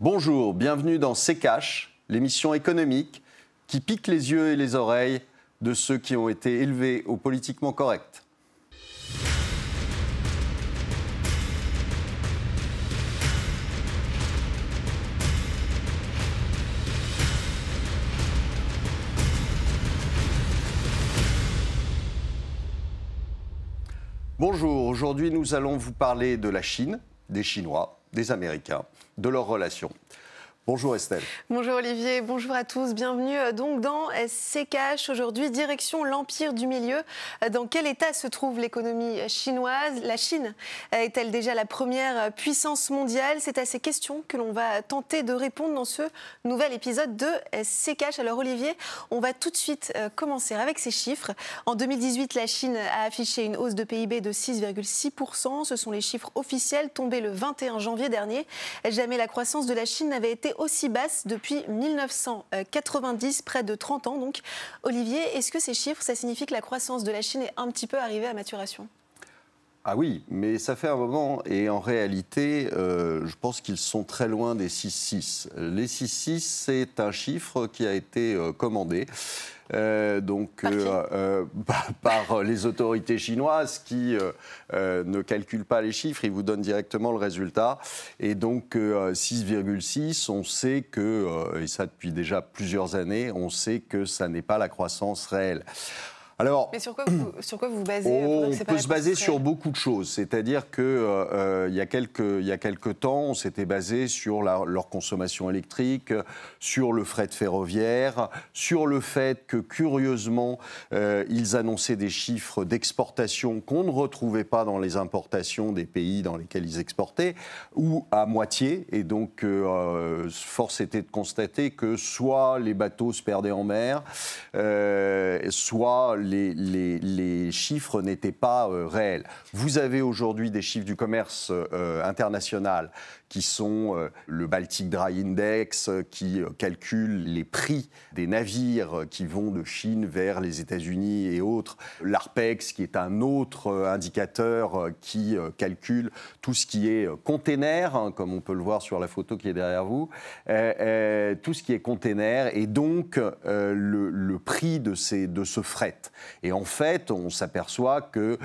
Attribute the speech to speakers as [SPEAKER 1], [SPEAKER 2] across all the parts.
[SPEAKER 1] Bonjour, bienvenue dans C'est l'émission économique qui pique les yeux et les oreilles de ceux qui ont été élevés au politiquement correct. Bonjour, aujourd'hui nous allons vous parler de la Chine, des Chinois, des Américains, de leurs relations. Bonjour Estelle.
[SPEAKER 2] Bonjour Olivier, bonjour à tous. Bienvenue euh, donc dans SCKH. Aujourd'hui, direction l'Empire du Milieu. Euh, dans quel état se trouve l'économie chinoise? La Chine euh, est-elle déjà la première puissance mondiale? C'est à ces questions que l'on va tenter de répondre dans ce nouvel épisode de SCKH. Alors Olivier, on va tout de suite commencer avec ces chiffres. En 2018, la Chine a affiché une hausse de PIB de 6,6%. Ce sont les chiffres officiels tombés le 21 janvier dernier. Jamais la croissance de la Chine n'avait été aussi basse depuis 1990, près de 30 ans. Donc, Olivier, est-ce que ces chiffres, ça signifie que la croissance de la Chine est un petit peu arrivée à maturation?
[SPEAKER 1] Ah oui, mais ça fait un moment et en réalité, euh, je pense qu'ils sont très loin des 6,6. Les 6,6, c'est un chiffre qui a été euh, commandé euh, donc, euh, euh, par les autorités chinoises qui ne calculent pas les chiffres, ils vous donnent directement le résultat. Et donc 6,6, on sait que, et ça depuis déjà plusieurs années, on sait que ça n'est pas la croissance réelle.
[SPEAKER 2] Alors, Mais sur quoi vous, sur quoi vous basez On
[SPEAKER 1] peut se baser sur beaucoup de choses. C'est-à-dire qu'il euh, euh, il, y a quelques, il y a quelques temps, on s'était basé sur leur consommation électrique, sur le fret ferroviaire, sur le fait que, curieusement, euh, ils annonçaient des chiffres d'exportation qu'on ne retrouvait pas dans les importations des pays dans lesquels ils exportaient, ou à moitié. Et donc, force était de constater que soit les bateaux se perdaient en mer, soit les, chiffres n'étaient pas euh, réels. Vous avez aujourd'hui des chiffres du commerce euh, international qui sont euh, le Baltic Dry Index, qui calcule les prix des navires qui vont de Chine vers les États-Unis et autres, l'ARPEX, qui est un autre indicateur qui calcule tout ce qui est container, hein, comme on peut le voir sur la photo qui est derrière vous, tout ce qui est container, et donc le, prix de, ces, de ce fret. Et en fait, on s'aperçoit que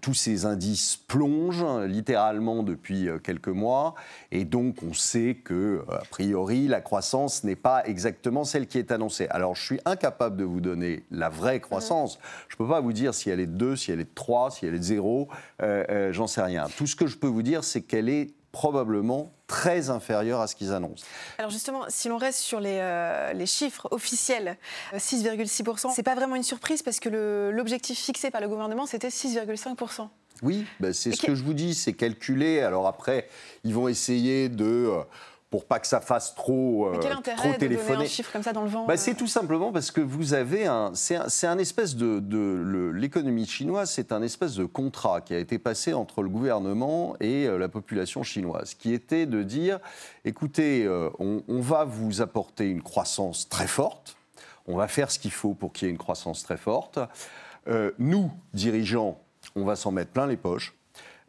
[SPEAKER 1] tous ces indices plongent littéralement depuis quelques mois et donc, on sait que, a priori, la croissance n'est pas exactement celle qui est annoncée. Alors, je suis incapable de vous donner la vraie croissance. Je ne peux pas vous dire si elle est de 2, si elle est de 3, si elle est de 0. Euh, euh, j'en sais rien. Tout ce que je peux vous dire, c'est qu'elle est probablement très inférieure à ce qu'ils annoncent.
[SPEAKER 2] Alors justement, si l'on reste sur les, euh, les chiffres officiels, 6,6%, c'est pas vraiment une surprise parce que l'objectif fixé par le gouvernement, c'était 6,5%.
[SPEAKER 1] Oui, ben, c'est ce que je vous dis, c'est calculé. Alors après, ils vont essayer de euh, pour pas que ça fasse trop,
[SPEAKER 2] euh, quel intérêt De donner un chiffre comme ça dans le vent
[SPEAKER 1] bah, C'est euh tout simplement parce que vous avez un. C'est un, espèce de. de L'économie chinoise, c'est un espèce de contrat qui a été passé entre le gouvernement et la population chinoise, qui était de dire écoutez, on, on, va vous apporter une croissance très forte, on va faire ce qu'il faut pour qu'il y ait une croissance très forte. nous, dirigeants, on va s'en mettre plein les poches.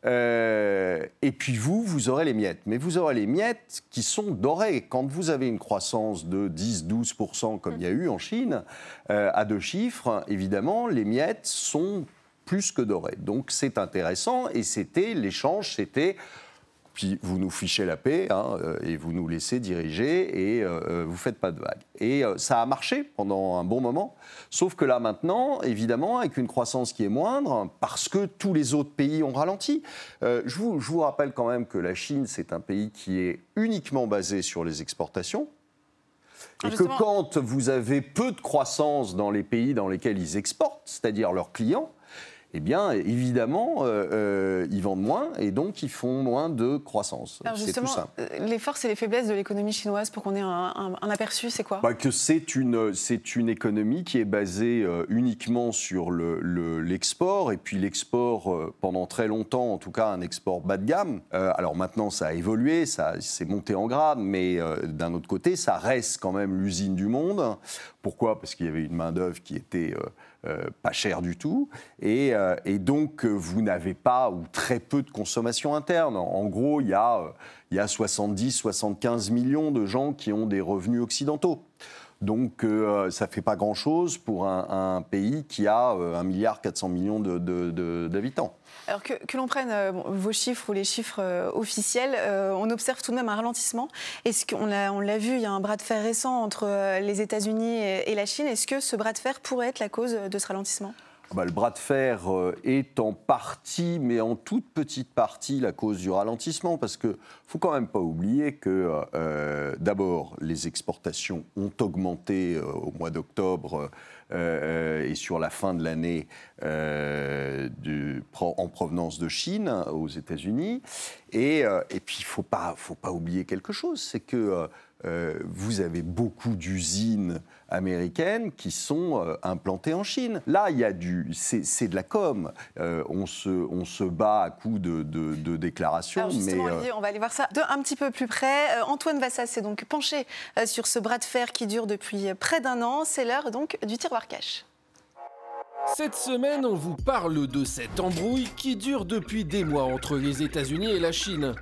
[SPEAKER 1] Euh, et puis vous, vous aurez les miettes. Mais vous aurez les miettes qui sont dorées. Quand vous avez une croissance de 10-12% comme il y a eu en Chine, euh, à deux chiffres, évidemment, les miettes sont plus que dorées. Donc c'est intéressant et c'était l'échange, c'était puis vous nous fichez la paix hein, euh, et vous nous laissez diriger et euh, euh, vous faites pas de vagues. Et ça a marché pendant un bon moment, sauf que là maintenant, évidemment, avec une croissance qui est moindre, parce que tous les autres pays ont ralenti. je, vous, je, vous, rappelle quand même que la Chine, c'est un pays qui est uniquement basé sur les exportations. Et que quand vous avez peu de croissance dans les pays dans lesquels ils exportent, c'est-à-dire leurs clients, eh bien, évidemment, euh, euh, ils vendent moins et donc ils font moins de croissance.
[SPEAKER 2] Alors justement, euh, les forces et les faiblesses de l'économie chinoise, pour qu'on ait un, aperçu, c'est quoi?
[SPEAKER 1] Bah, Que c'est une, c'est une économie qui est basée uniquement sur l'export, le, et puis l'export, pendant très longtemps, en tout cas, un export bas de gamme. alors maintenant, ça a évolué, ça s'est monté en grade, mais d'un autre côté, ça reste quand même l'usine du monde. Pourquoi? Parce qu'il y avait une main-d'œuvre qui était pas cher du tout. Et, et donc, vous n'avez pas ou très peu de consommation interne. En gros, il y a, il y a 70-75 millions de gens qui ont des revenus occidentaux. Donc euh, ça ne fait pas grand-chose pour un, pays qui a 1,4 milliard 400 millions d'habitants.
[SPEAKER 2] Alors que, l'on prenne euh, vos chiffres ou les chiffres euh, officiels, on observe tout de même un ralentissement. Est-ce qu'on l'a vu, il y a un bras de fer récent entre les États-Unis et la Chine. Est-ce que ce bras de fer pourrait être la cause de ce ralentissement?
[SPEAKER 1] Bah, le bras de fer euh, est en partie, mais en toute petite partie, la cause du ralentissement, parce qu'il ne faut quand même pas oublier que, euh, d'abord, les exportations ont augmenté euh, au mois d'octobre et sur la fin de l'année en provenance de Chine aux États-Unis. Et, puis, il ne faut pas, oublier quelque chose, c'est que vous avez beaucoup d'usines américaines qui sont euh, implantées en Chine. Là, il y a du, c'est de la com. Euh, on, se, on se bat à coups de, de, déclarations.
[SPEAKER 2] mais on va aller voir ça de un petit peu plus près. Antoine Vassas s'est donc penché sur ce bras de fer qui dure depuis près d'un an. C'est l'heure donc du tiroir cash.
[SPEAKER 3] Cette semaine, on vous parle de cette embrouille qui dure depuis des mois entre les États-Unis et la Chine.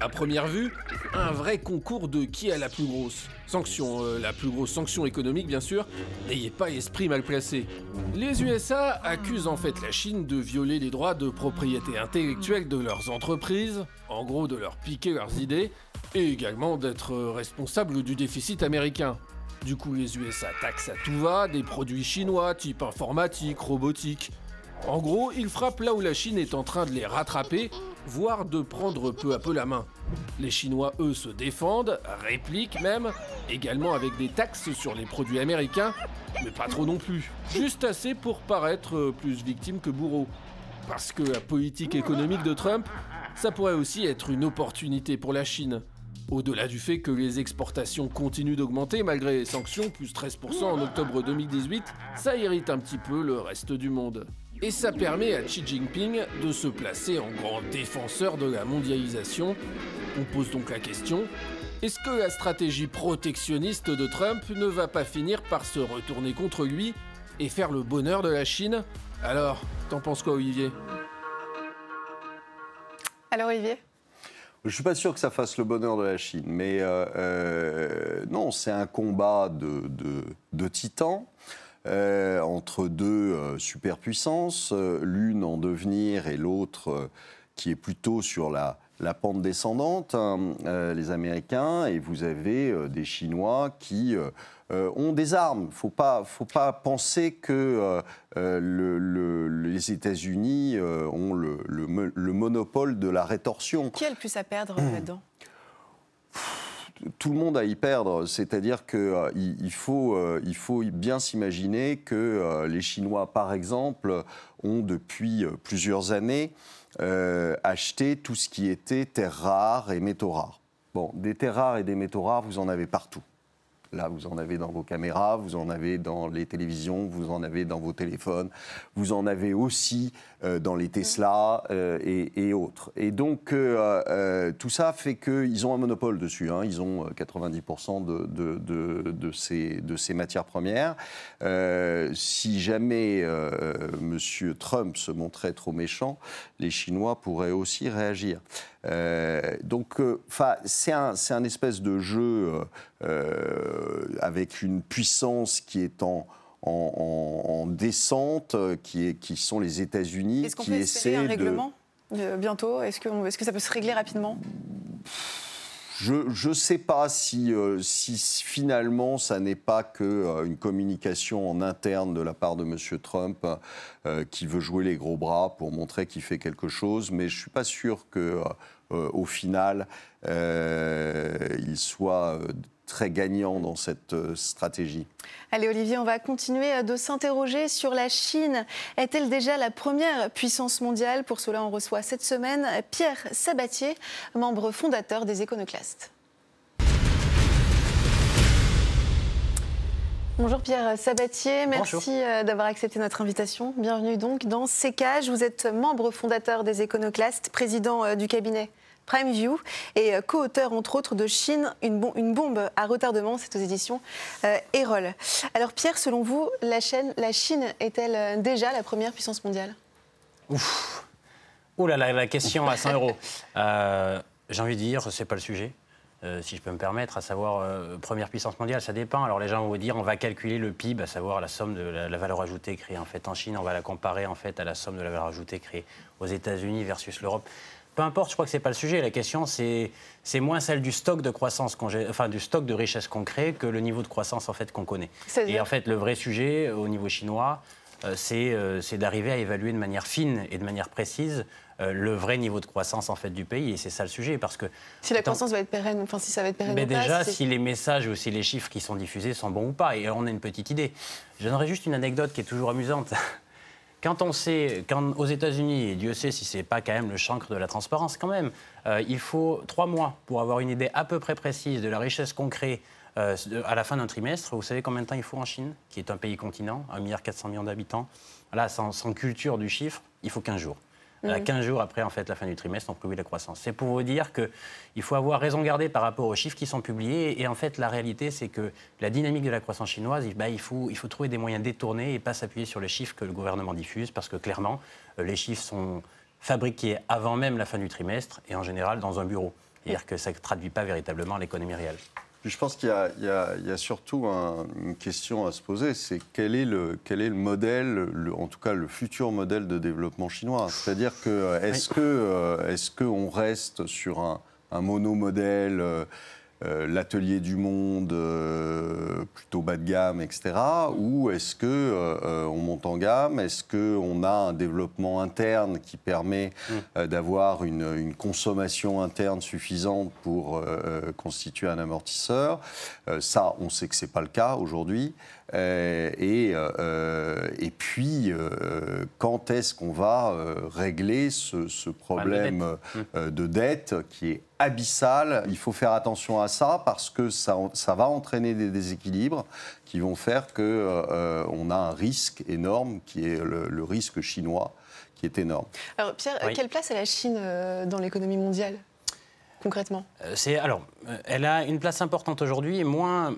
[SPEAKER 3] À première vue, un vrai concours de qui a la plus grosse sanction, euh, la plus grosse sanction économique bien sûr. N'ayez pas esprit mal placé. Les USA accusent en fait la Chine de violer les droits de propriété intellectuelle de leurs entreprises, en gros de leur piquer leurs idées, et également d'être responsable du déficit américain. Du coup, les USA taxent à tout va des produits chinois type informatique, robotique. En gros, ils frappent là où la Chine est en train de les rattraper, voire de prendre peu à peu la main. Les Chinois, eux, se défendent, répliquent même, également avec des taxes sur les produits américains, mais pas trop non plus. Juste assez pour paraître plus victime que bourreau. Parce que la politique économique de Trump, ça pourrait aussi être une opportunité pour la Chine. Au-delà du fait que les exportations continuent d'augmenter malgré les sanctions, plus 13% en octobre 2018, ça irrite un petit peu le reste du monde. Et ça permet à Xi Jinping de se placer en grand défenseur de la mondialisation. On pose donc la question, est-ce que la stratégie protectionniste de Trump ne va pas finir par se retourner contre lui et faire le bonheur de la Chine? Alors, t'en penses quoi Olivier?
[SPEAKER 2] Alors Olivier?
[SPEAKER 1] Je ne suis pas sûr que ça fasse le bonheur de la Chine, mais euh, euh, non, c'est un combat de, titans. Euh, entre deux superpuissances, l'une en devenir et l'autre qui est plutôt sur la, la pente descendante, hein, les Américains, et vous avez des Chinois qui euh, ont des armes. Il ne faut pas, faut pas penser que euh, euh, le, les États-Unis ont le, le, monopole de la rétorsion.
[SPEAKER 2] Qui a le plus à perdre là-dedans?
[SPEAKER 1] Tout le monde a y perdre, c'est-à-dire qu'il il faut, il faut bien s'imaginer que les Chinois, par exemple, ont depuis plusieurs années acheté tout ce qui était terres rares et métaux rares. Bon, des terres rares et des métaux rares, vous en avez partout. Là, vous en avez dans vos caméras, vous en avez dans les télévisions, vous en avez dans vos téléphones, vous en avez aussi euh, dans les Tesla euh, et, autres. Et donc, euh, tout ça fait qu'ils ont un monopole dessus. Hein. Ils ont 90% de, ces matières premières. si jamais M. Trump se montrait trop méchant, les Chinois pourraient aussi réagir. Euh, donc, euh, c'est un, un, espèce de jeu euh, avec une puissance qui est en, en, descente, qui, est, qui, sont les États-Unis.
[SPEAKER 2] Est-ce qu'on peut espérer un règlement bientôt? Est-ce que, est que ça peut se régler rapidement?
[SPEAKER 1] Je ne sais pas si, si, finalement ça n'est pas qu'une une communication en interne de la part de M. Trump qui veut jouer les gros bras pour montrer qu'il fait quelque chose, mais je ne suis pas sûr que euh, au final, euh, il soit euh, très gagnant dans cette stratégie.
[SPEAKER 2] Allez Olivier, on va continuer de s'interroger sur la Chine. Est-elle déjà la première puissance mondiale? Pour cela, on reçoit cette semaine Pierre Sabatier, membre fondateur des Éconoclastes. Bonjour Pierre Sabatier, merci euh, d'avoir accepté notre invitation. Bienvenue donc dans CKH. Vous êtes membre fondateur des Éconoclastes, président euh, du cabinet Prime View et co-auteur entre autres de Chine, une, bombe à retardement, c'est aux éditions Erol. Alors Pierre, selon vous, la, Chine est-elle déjà la première puissance mondiale?
[SPEAKER 4] Ouf Oh là là, la question à 100 euros. J'ai envie de dire, c'est pas le sujet. Euh, si je peux me permettre, à savoir euh, première puissance mondiale, ça dépend. Alors les gens vont vous dire, on va calculer le PIB, à savoir la somme de la, valeur ajoutée créée en fait en Chine, on va la comparer en fait à la somme de la valeur ajoutée créée aux États-Unis versus l'Europe. Peu importe, je crois que c'est pas le sujet. La question, c'est moins celle du stock de croissance, enfin du stock de richesse qu'on crée que le niveau de croissance en fait qu'on connaît. Et en fait, le vrai sujet au niveau chinois, euh, c'est d'arriver à évaluer de manière fine et de manière précise euh, le vrai niveau de croissance en fait du pays. Et c'est ça le sujet. Parce que,
[SPEAKER 2] si la croissance va être pérenne, enfin si ça va être pérenne.
[SPEAKER 4] Mais déjà, si les messages ou si les chiffres qui sont diffusés sont bons ou pas. Et on a une petite idée. Je donnerai juste une anecdote qui est toujours amusante. Quand on sait, quand aux États-Unis, et Dieu sait si c'est pas quand même le chancre de la transparence, quand même, euh, il faut trois mois pour avoir une idée à peu près précise de la richesse qu'on crée euh, à la fin d'un trimestre. Vous savez combien de temps il faut en Chine, qui est un pays continent, 1,4 milliard d'habitants Là, sans, sans, culture du chiffre, il faut 15 jours. 15 mm. jours après en fait, la fin du trimestre, on prévoit la croissance. C'est pour vous dire qu'il faut avoir raison garder par rapport aux chiffres qui sont publiés. Et en fait, la réalité, c'est que la dynamique de la croissance chinoise, bah, il, faut, il faut trouver des moyens détournés et pas s'appuyer sur les chiffres que le gouvernement diffuse, parce que clairement, euh, les chiffres sont fabriqués avant même la fin du trimestre et en général dans un bureau. C'est-à-dire que ça ne traduit pas véritablement l'économie réelle.
[SPEAKER 1] Je pense qu'il y, a surtout une question à se poser, c'est quel est le, quel est le modèle, en tout cas le futur modèle de développement chinois? C'est-à-dire que est-ce que euh, est-ce qu'on reste sur un, un monomodèle euh, euh, l'atelier du monde euh, plutôt bas de gamme, etc. Ou est-ce que euh, on monte en gamme Est-ce qu'on a un développement interne qui permet mm. d'avoir une, consommation interne suffisante pour constituer un amortisseur? Ça, on sait que c'est pas le cas aujourd'hui. Et, et, puis, quand est-ce qu'on va régler ce, ce problème mm. de dette qui est abyssal. Il faut faire attention à ça parce que ça, ça va entraîner des déséquilibres qui vont faire qu'on euh, on a un risque énorme qui est le, risque chinois qui est énorme.
[SPEAKER 2] Alors Pierre, quelle place a la Chine euh, dans l'économie mondiale concrètement?
[SPEAKER 4] Euh, C'est alors, elle a une place importante aujourd'hui et moins.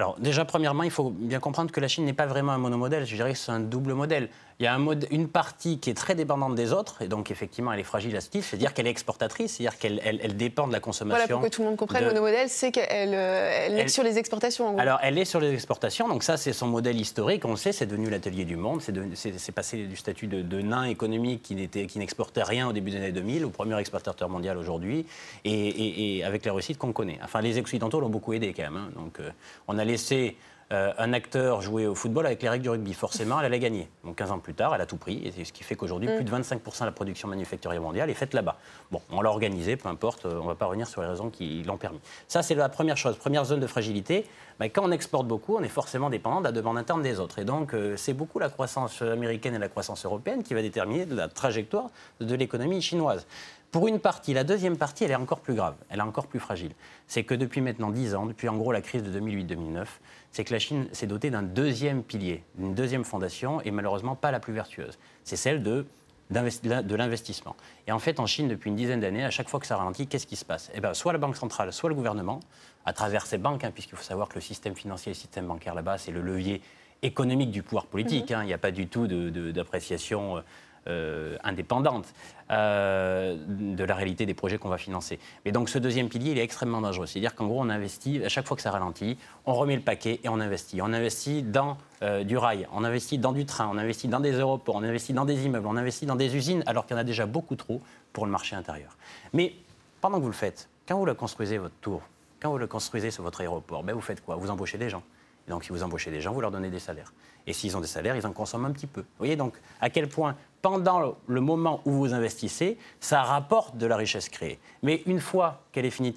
[SPEAKER 4] Alors déjà, premièrement, il faut bien comprendre que la Chine n'est pas vraiment un monomodèle. Je dirais que c'est un double modèle il y a un mode, une partie qui est très dépendante des autres, et donc effectivement elle est fragile à ce titre, c'est-à-dire qu'elle est exportatrice, c'est-à-dire qu'elle elle, dépend de la consommation.
[SPEAKER 2] Voilà, pour que tout le monde comprenne, le modèle, c'est qu'elle elle est sur les exportations. En gros.
[SPEAKER 4] Alors elle est sur les exportations, donc ça c'est son modèle historique, on le sait, c'est devenu l'atelier du monde, c'est passé du statut de, nain économique qui n'exportait rien au début des années 2000 au premier exportateur mondial aujourd'hui, et, avec la réussite qu'on connaît. Enfin les Occidentaux l'ont beaucoup aidé quand même, hein. donc euh, on a laissé euh, un acteur jouait au football avec les règles du rugby. Forcément, elle allait gagner. Donc 15 ans plus tard, elle a tout pris. Et ce qui fait qu'aujourd'hui, mm. plus de 25% de la production manufacturière mondiale est faite là-bas. Bon, on l'a organisé, peu importe, euh, on ne va pas revenir sur les raisons qui l'ont permis. Ça, c'est la première chose. Première zone de fragilité. Bah, quand on exporte beaucoup, on est forcément dépendant de la demande interne des autres. Et donc, euh, c'est beaucoup la croissance américaine et la croissance européenne qui va déterminer la trajectoire de l'économie chinoise. Pour une partie, la deuxième partie, elle est encore plus grave, elle est encore plus fragile. C'est que depuis maintenant 10 ans, depuis en gros la crise de 2008-2009, c'est que la Chine s'est dotée d'un deuxième pilier, d'une deuxième fondation, et malheureusement pas la plus vertueuse. C'est celle de de l'investissement. Et en fait, en Chine, depuis une dizaine d'années, à chaque fois que ça ralentit, qu'est-ce qui se passe? Eh bien, Soit la Banque centrale, soit le gouvernement, à travers ses banques, hein, puisqu'il faut savoir que le système financier et le système bancaire là-bas, c'est le levier économique du pouvoir politique. Mhm. Hein. Il n'y a pas du tout d'appréciation euh, euh, indépendante euh, de la réalité des projets qu'on va financer. Mais donc ce deuxième pilier, il est extrêmement dangereux. C'est-à-dire qu'en gros, on investit, à chaque fois que ça ralentit, on remet le paquet et on investit. On investit dans euh, du rail, on investit dans du train, on investit dans des aéroports, on investit dans des immeubles, on investit dans des usines, alors qu'il y en a déjà beaucoup trop pour le marché intérieur. Mais pendant que vous le faites, quand vous le construisez, votre tour, quand vous le construisez sur votre aéroport, ben vous faites quoi? Vous embauchez des gens. Donc, si vous embauchez des gens, vous leur donnez des salaires. Et s'ils ont des salaires, ils en consomment un petit peu. Vous voyez donc à quel point, pendant le moment où vous investissez, ça rapporte de la richesse créée. Mais une fois qu'elle est finie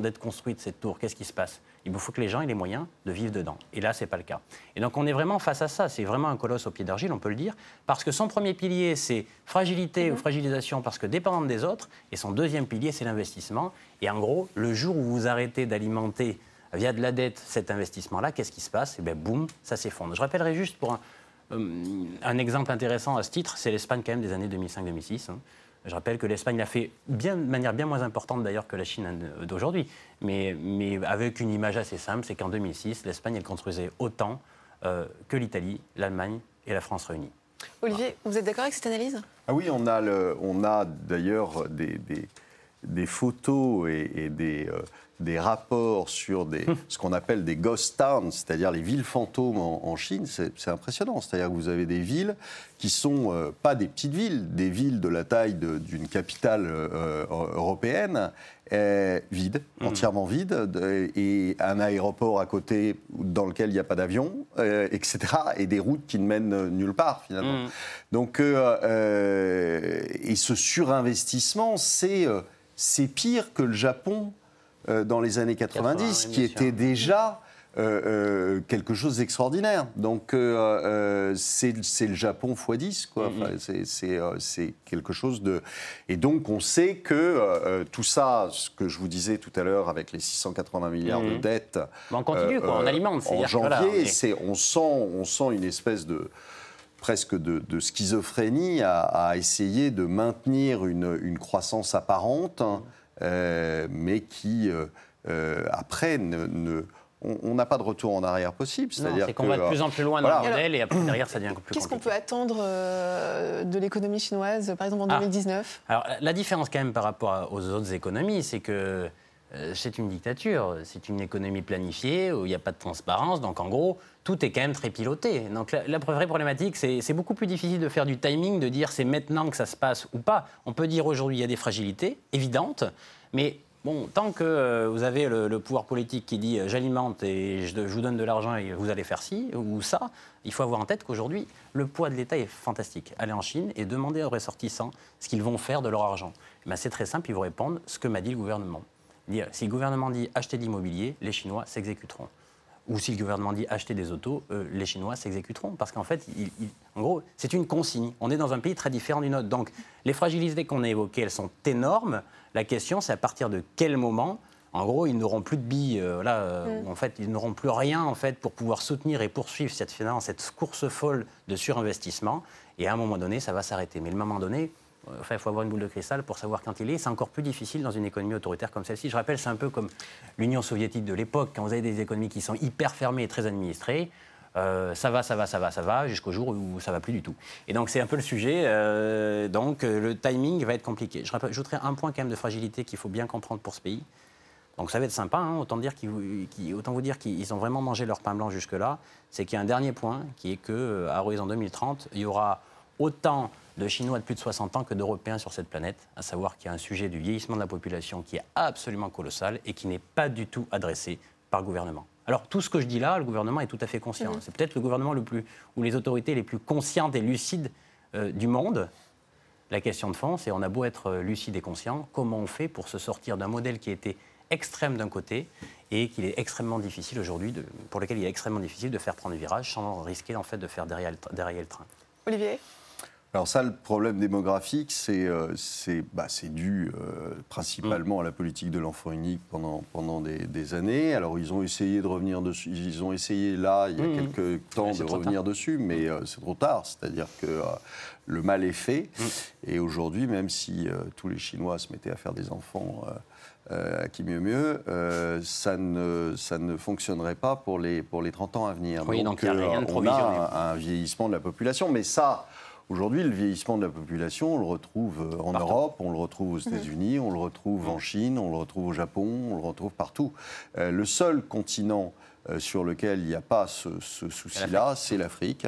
[SPEAKER 4] d'être construite, cette tour, qu'est-ce qui se passe? Il vous faut que les gens aient les moyens de vivre dedans. Et là, ce n'est pas le cas. Et donc, on est vraiment face à ça. C'est vraiment un colosse au pied d'argile, on peut le dire, parce que son premier pilier, c'est fragilité ou fragilisation parce que dépendante des autres, et son deuxième pilier, c'est l'investissement. Et en gros, le jour où vous arrêtez d'alimenter via de la dette cet investissement-là, qu'est-ce qui se passe? Et eh bien, boum, ça s'effondre. Je rappellerai juste pour un, euh, exemple intéressant à ce titre, c'est l'Espagne quand même des années 2005-2006. Hein. Je rappelle que l'Espagne l'a fait bien, de manière bien moins importante d'ailleurs que la Chine d'aujourd'hui, mais, mais, avec une image assez simple, c'est qu'en 2006, l'Espagne, elle construisait autant euh, que l'Italie, l'Allemagne et la France réunies.
[SPEAKER 2] Olivier, vous êtes d'accord avec cette analyse?
[SPEAKER 1] Ah oui, on a, on a d'ailleurs des, des, photos et, des, euh, des rapports sur des, ce qu'on appelle des ghost towns, c'est-à-dire les villes fantômes en, Chine, c'est impressionnant. C'est-à-dire que vous avez des villes qui sont euh, pas des petites villes, des villes de la taille d'une capitale euh, européenne, euh, vides, mmh. entièrement vides, et un aéroport à côté dans lequel il n'y a pas d'avion, etc., et des routes qui ne mènent nulle part finalement. Mmh. Donc, et ce surinvestissement, c'est pire que le Japon dans les années 90, qui était déjà euh, euh, quelque chose d'extraordinaire. Donc c'est le Japon x 10, quoi. Mm-hmm. c'est quelque chose de... Et donc on sait que tout ça, ce que je vous disais tout à l'heure avec les 680 milliards de mm-hmm. dettes...
[SPEAKER 4] on continue, quoi, on alimente.
[SPEAKER 1] En janvier, on, sent, on sent une espèce de presque de, schizophrénie à, essayer de maintenir une, une croissance apparente euh, mais qui, euh, euh, après, ne, on n'a pas de retour en arrière possible.
[SPEAKER 4] C'est-à-dire qu'on va de plus en plus loin dans le modèle et après, derrière, ça devient plus
[SPEAKER 2] Qu'est-ce qu'on peut attendre de l'économie chinoise, par exemple en 2019
[SPEAKER 4] ah. Alors, la différence quand même par rapport aux autres économies, c'est que c'est une dictature, c'est une économie planifiée où il n'y a pas de transparence. Donc, en gros, tout est quand même très piloté. Donc, la, la vraie problématique, c'est beaucoup plus difficile de faire du timing, de dire c'est maintenant que ça se passe ou pas. On peut dire aujourd'hui, il y a des fragilités évidentes, mais Bon, tant que euh, vous avez le, pouvoir politique qui dit euh, j'alimente et je, vous donne de l'argent et vous allez faire ci ou ça, il faut avoir en tête qu'aujourd'hui, le poids de l'État est fantastique. Aller en Chine et demander aux ressortissants ce qu'ils vont faire de leur argent. Eh ben, c'est très simple, ils vous répondent ce que m'a dit le gouvernement. Si le gouvernement dit acheter de l'immobilier, les Chinois s'exécuteront ou si le gouvernement dit acheter des autos, euh, les Chinois s'exécuteront. Parce qu'en fait, en gros, c'est une consigne. On est dans un pays très différent du nôtre. Donc, les fragilités qu'on a évoquées, elles sont énormes. La question, c'est à partir de quel moment en gros, ils n'auront plus de billes, euh, là, euh, mm. en fait, ils n'auront plus rien en fait pour pouvoir soutenir et poursuivre cette finance, cette course folle de surinvestissement. Et à un moment donné, ça va s'arrêter. Mais le moment donné, Enfin, il faut avoir une boule de cristal pour savoir quand il est. C'est encore plus difficile dans une économie autoritaire comme celle-ci. Je rappelle, c'est un peu comme l'Union soviétique de l'époque, quand vous avez des économies qui sont hyper fermées et très administrées. Euh, ça va, ça va, ça va, ça va, jusqu'au jour où ça va plus du tout. Et donc c'est un peu le sujet. Euh, donc euh, le timing va être compliqué. Je rajouterai un point quand même de fragilité qu'il faut bien comprendre pour ce pays. Donc ça va être sympa, hein, autant, dire autant vous dire qu'ils ont vraiment mangé leur pain blanc jusque-là. C'est qu'il y a un dernier point qui est qu'à horizon 2030, il y aura autant de Chinois de plus de 60 ans que d'Européens sur cette planète, à savoir qu'il y a un sujet du vieillissement de la population qui est absolument colossal et qui n'est pas du tout adressé par le gouvernement. Alors tout ce que je dis là, le gouvernement est tout à fait conscient. Mmh. C'est peut-être le gouvernement le plus, ou les autorités les plus conscientes et lucides euh, du monde. La question de fond, c'est on a beau être euh, lucide et conscient, comment on fait pour se sortir d'un modèle qui était extrême d'un côté et qu'il est extrêmement difficile aujourd'hui, pour lequel il est extrêmement difficile de faire prendre le virage sans risquer en fait de faire derrière le train?
[SPEAKER 2] Olivier?
[SPEAKER 1] Alors ça, le problème démographique, c'est euh, bah, dû euh, principalement à la politique de l'enfant unique pendant, pendant des, années. Alors ils ont essayé de revenir dessus, ils ont essayé là, il y a mmh. quelques temps, de revenir dessus, mais euh, c'est trop tard. C'est-à-dire que le mal est fait. Mmh. Et aujourd'hui, même si tous les Chinois se mettaient à faire des enfants... à qui mieux mieux, ça, ne, ça ne fonctionnerait pas pour les, pour les 30 ans à venir.
[SPEAKER 4] Oui, donc, il n'y a rien de on a
[SPEAKER 1] un, vieillissement de la population, mais ça, Aujourd'hui, le vieillissement de la population, on le retrouve euh, en Europe, on le retrouve aux mhm. États-Unis, on le retrouve en Chine, on le retrouve au Japon, on le retrouve partout. Euh, le seul continent euh, sur lequel il n'y a pas ce, souci-là, c'est l'Afrique,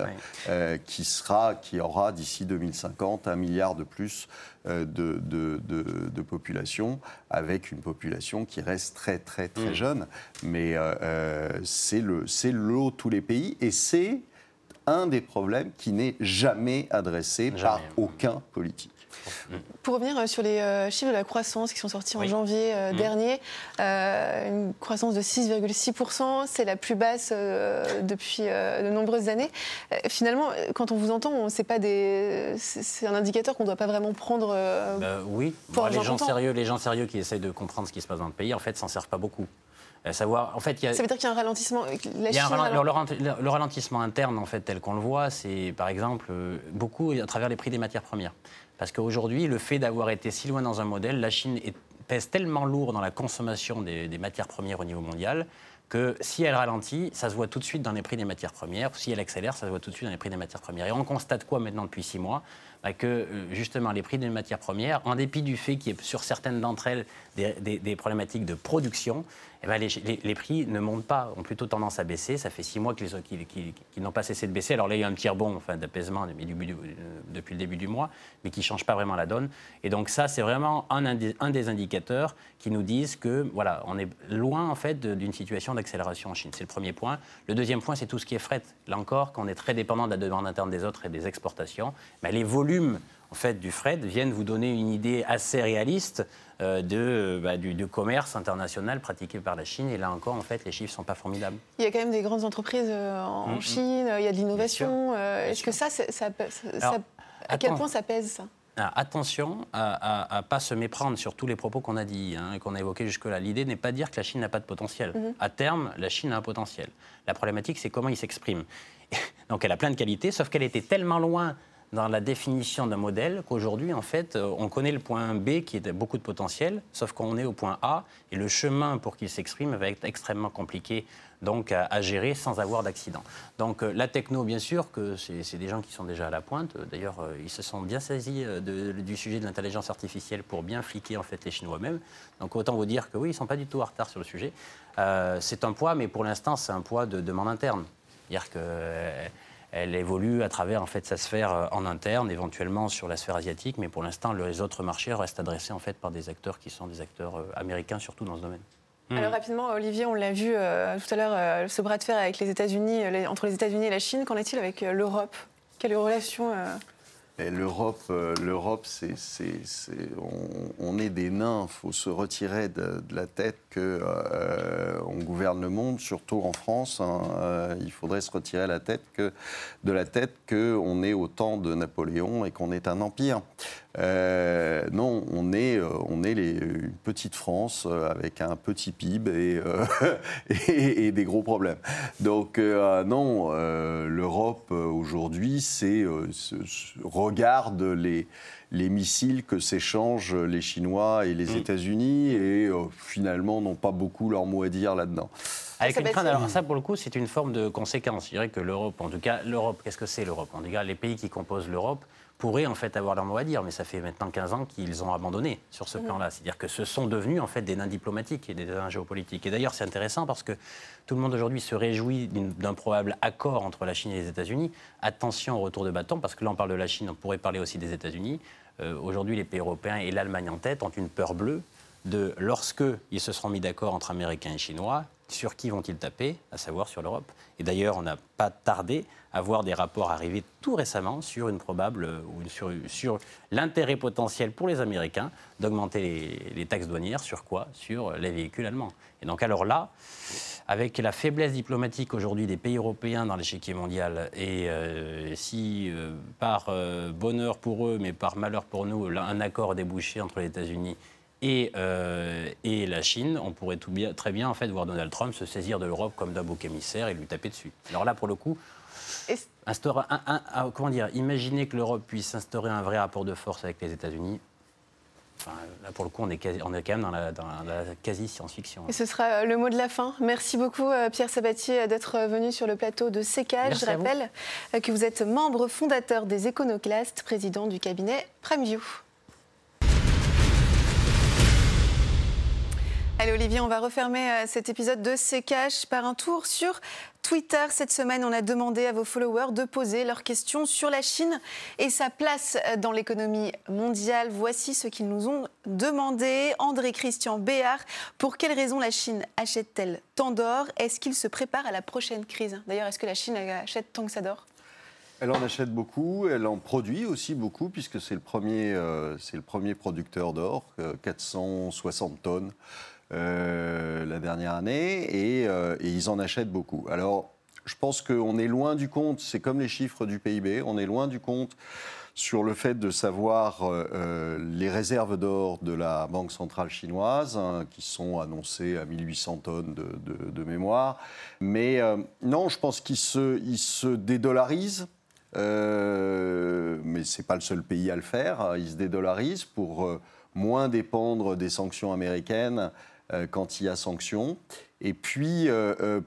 [SPEAKER 1] qui sera, qui aura d'ici 2050 un milliard de plus de, de, population, avec une population qui reste très très très mhm. jeune. Mais c'est le, c'est l'eau tous les pays, et c'est un des problèmes qui n'est jamais adressé par aucun politique.
[SPEAKER 2] Pour revenir euh, sur les euh, chiffres de la croissance qui sont sortis en janvier euh, mm. dernier, une croissance de 6,6%, c'est la plus basse depuis de nombreuses années. finalement, quand on vous entend, c'est pas des, c'est un indicateur qu'on ne doit pas vraiment prendre.
[SPEAKER 4] Bah oui, les gens sérieux, les gens sérieux qui essayent de comprendre ce qui se passe dans le pays, en fait, s'en servent pas beaucoup. Savoir, en fait, il y a,
[SPEAKER 2] ça veut dire qu'il y a un ralentissement. La
[SPEAKER 4] il y a un
[SPEAKER 2] Chine,
[SPEAKER 4] ralen-
[SPEAKER 2] alors-
[SPEAKER 4] le, le- le ralentissement interne, en fait, tel qu'on le voit, c'est par exemple euh, beaucoup à travers les prix des matières premières. Parce qu'aujourd'hui, le fait d'avoir été si loin dans un modèle, la Chine est- pèse tellement lourd dans la consommation des, des matières premières au niveau mondial que si elle ralentit, ça se voit tout de suite dans les prix des matières premières. Si elle accélère, ça se voit tout de suite dans les prix des matières premières. Et on constate quoi maintenant depuis six mois? Bah, Que euh, justement les prix des matières premières, en dépit du fait qu'il y ait sur certaines d'entre elles des, problématiques de production, eh ben, les, prix ne montent pas, ont plutôt tendance à baisser. Ça fait six mois qu'ils n'ont pas cessé de baisser. Alors là, il y a un petit rebond enfin, d'apaisement depuis, le début du- euh, mois, mais qui ne change pas vraiment la donne. Et donc ça, c'est vraiment un, des indicateurs qui nous disent que voilà, on est loin en fait d'une situation d'accélération en Chine. C'est le premier point. Le deuxième point, c'est tout ce qui est fret. Là encore, qu'on est très dépendant de la demande interne des autres et des exportations, ben, les volumes en fait, du fret viennent vous donner une idée assez réaliste euh, de, euh, bah, du, du commerce international pratiqué par la Chine. Et là encore, en fait, les chiffres ne sont pas formidables.
[SPEAKER 2] Il y a quand même des grandes entreprises euh, en
[SPEAKER 4] Mm, mm.
[SPEAKER 2] Chine, il y a de l'innovation. Est-ce que ça, c'est- ça, ça-
[SPEAKER 4] Alors,
[SPEAKER 2] ça- à quel point ça pèse ça?
[SPEAKER 4] Ah, attention à ne pas se méprendre sur tous les propos qu'on a dit hein, et qu'on a évoqués jusque-là. L'idée n'est pas de dire que la Chine n'a pas de potentiel. À terme, la Chine a un potentiel. La problématique, c'est comment il s'exprime. Donc elle a plein de qualités, sauf qu'elle était tellement loin dans la définition d'un modèle qu'aujourd'hui, en fait, euh, on connaît le point B qui a beaucoup de potentiel, sauf qu'on est au point A et le chemin pour qu'il s'exprime va être extrêmement compliqué donc à, gérer sans avoir d'accident. Donc euh, la techno, bien sûr, que c'est des gens qui sont déjà à la pointe. D'ailleurs, euh, ils se sont bien saisis du sujet de l'intelligence artificielle pour bien fliquer en fait les Chinois eux-mêmes. Donc autant vous dire que oui, ils sont pas du tout en retard sur le sujet. C'est un poids, mais pour l'instant, c'est un poids de demande interne. C'est-à-dire que elle évolue à travers en fait sa sphère euh, en interne, éventuellement sur la sphère asiatique, mais pour l'instant, les autres marchés restent adressés en fait par des acteurs qui sont des acteurs euh, américains, surtout dans ce domaine.
[SPEAKER 2] Alors rapidement, Olivier, on l'a vu euh, tout à l'heure, euh, ce bras de fer avec les États-Unis, euh, les- entre les États-Unis et la Chine. Qu'en est-il avec euh, l'Europe? Quelle relation euh,
[SPEAKER 1] L'Europe, euh, l'Europe, c'est, c'est- c'est- on, on est des nains. Il faut se retirer de, de la tête que euh, gouverne le monde, surtout en France. hein. Euh, il faudrait se retirer la tête que, de la tête que on est au temps de Napoléon et qu'on est un empire. Euh, non, on est, on est les- une petite France avec un petit PIB et, des gros problèmes. Donc non, l'Europe aujourd'hui, c'est regarde les les missiles que s'échangent les Chinois et les États-Unis et euh, finalement n'ont pas beaucoup leur mot à dire là-dedans.
[SPEAKER 4] Avec
[SPEAKER 2] ça
[SPEAKER 4] une crainte, alors ça pour le coup, c'est une forme de conséquence. Je dirais que l'Europe, en tout cas, l'Europe, qu'est-ce que c'est l'Europe? En tout cas, les pays qui composent l'Europe pourraient en fait avoir leur mot à dire, mais ça fait maintenant 15 ans qu'ils ont abandonné sur ce plan-là. C'est-à-dire que ce sont devenus en fait des nains diplomatiques et des nains géopolitiques. Et d'ailleurs, c'est intéressant parce que tout le monde aujourd'hui se réjouit d'un probable accord entre la Chine et les États-Unis. Attention au retour de bâton, parce que là on parle de la Chine, on pourrait parler aussi des États-Unis. Euh, aujourd'hui, les pays européens et l'Allemagne en tête ont une peur bleue de lorsque ils se seront mis d'accord entre Américains et Chinois, sur qui vont-ils taper, à savoir sur l'Europe. Et d'ailleurs, on n'a pas tardé à voir des rapports arriver tout récemment sur une probable euh, ou sur, l'intérêt potentiel pour les Américains d'augmenter les, taxes douanières sur quoi? Sur les véhicules allemands. Et donc alors là, avec la faiblesse diplomatique aujourd'hui des pays européens dans l'échiquier mondial, et euh, si euh, par bonheur pour eux, mais par malheur pour nous, un accord débouché entre les États-Unis et, euh, et la Chine, on pourrait tout bien, très bien en fait voir Donald Trump se saisir de l'Europe comme d'un bouc émissaire et lui taper dessus. Alors là, pour le coup,
[SPEAKER 2] Et-
[SPEAKER 4] instaurer un- un- un- comment dire, imaginer que l'Europe puisse instaurer un vrai rapport de force avec les États-Unis. Enfin, là, pour le coup, on est, quasi- on est quand même dans la, dans la quasi science-fiction.
[SPEAKER 2] Et ce sera euh, le mot de la fin. Merci beaucoup euh, Pierre Sabatier d'être venu sur le plateau de.
[SPEAKER 4] Merci
[SPEAKER 2] Je
[SPEAKER 4] vous.
[SPEAKER 2] rappelle que vous êtes membre fondateur des Éconoclastes, président du cabinet Primeview. Allez Olivier, on va refermer euh, cet épisode de CKH par un tour sur Twitter. Cette semaine, on a demandé à vos followers de poser leurs questions sur la Chine et sa place euh, dans l'économie mondiale. Voici ce qu'ils nous ont demandé. André Christian Béard, pour quelles raisons la Chine achète-t-elle tant d'or? Est-ce qu'il se prépare à la prochaine crise? D'ailleurs, est-ce que la Chine achète tant que ça d'or?
[SPEAKER 1] Elle en achète beaucoup, elle en produit aussi beaucoup, puisque c'est le premier, euh, c'est producteur d'or, euh, 460 tonnes euh, la dernière année, et, euh, et ils en achètent beaucoup. Alors, Je pense qu'on est loin du compte, c'est comme les chiffres du PIB, on est loin du compte sur le fait de savoir euh, les réserves d'or de la Banque centrale chinoise, hein, qui sont annoncées à 1800 tonnes de, mémoire. Mais non, je pense qu'ils se, dédollarisent. mais ce n'est pas le seul pays à le faire. Ils se dédollarisent pour moins dépendre des sanctions américaines quand il y a sanctions. Et puis,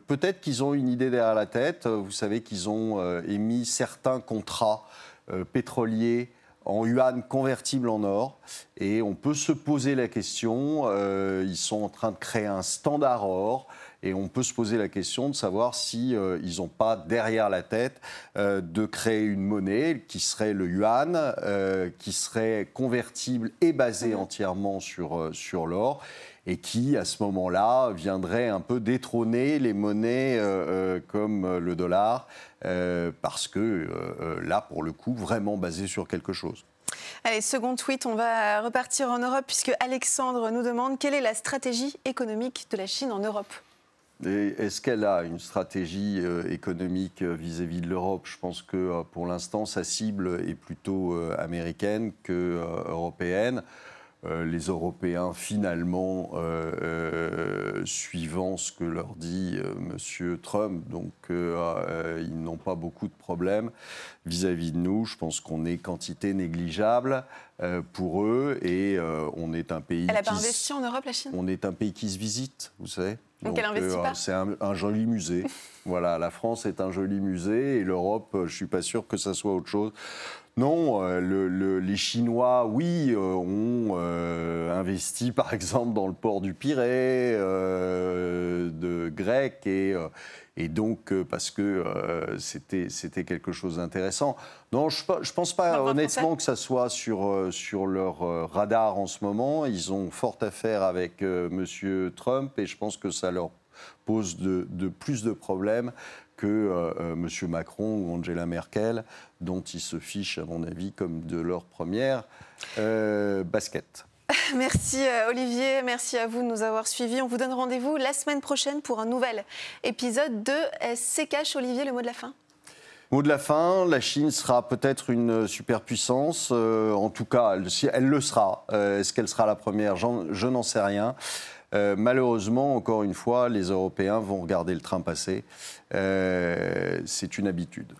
[SPEAKER 1] peut-être qu'ils ont une idée derrière la tête. Vous savez qu'ils ont émis certains contrats euh, pétroliers en yuan convertibles en or. Et on peut se poser la question, euh, ils sont en train de créer un standard or. Et on peut se poser la question de savoir si euh, ils n'ont pas derrière la tête de créer une monnaie qui serait le yuan, qui serait convertible et basée entièrement sur, sur l'or et qui, à ce moment-là, viendrait un peu détrôner les monnaies euh, euh, comme euh, le dollar, parce que là, pour le coup, vraiment basé sur quelque chose.
[SPEAKER 2] Allez, second tweet, on va repartir en Europe, puisque Alexandre nous demande quelle est la stratégie économique de la Chine en Europe
[SPEAKER 1] est-ce qu'elle a une stratégie économique vis-à-vis de l'Europe? Je pense que pour l'instant, sa cible est plutôt américaine que européenne. Euh, les Européens, finalement, euh, euh, suivant ce que leur dit M. Trump, donc ils n'ont pas beaucoup de problèmes vis-à-vis de nous. Je pense qu'on est quantité négligeable pour eux et on est un pays.
[SPEAKER 2] Elle n'a pas investi en Europe, la Chine?
[SPEAKER 1] On est un pays qui se visite, vous savez.
[SPEAKER 2] Donc, elle investit pas?
[SPEAKER 1] C'est un, joli musée. voilà, la France est un joli musée et l'Europe, je ne suis pas sûr que ça soit autre chose. Non, euh, les Chinois, oui, euh, ont euh, investi par exemple dans le port du Pirée, de grec, et, et donc parce que c'était quelque chose d'intéressant. Non, je ne pense pas honnêtement que ça soit sur, sur leur radar en ce moment. Ils ont fort à faire avec M. Trump et je pense que ça leur pose de, de plus de problèmes que euh, euh, M. Macron ou Angela Merkel, dont ils se fichent, à mon avis, comme de leur première euh, basket.
[SPEAKER 2] Merci Olivier, merci à vous de nous avoir suivis. On vous donne rendez-vous la semaine prochaine pour un nouvel épisode de CKH. Olivier, le mot de la fin?
[SPEAKER 1] Mot de la fin, la Chine sera peut-être une superpuissance, en tout cas, elle, elle le sera. Est-ce qu'elle sera la première? Je n'en sais rien. Euh, malheureusement, encore une fois, les Européens vont regarder le train passer. Euh, c'est une habitude.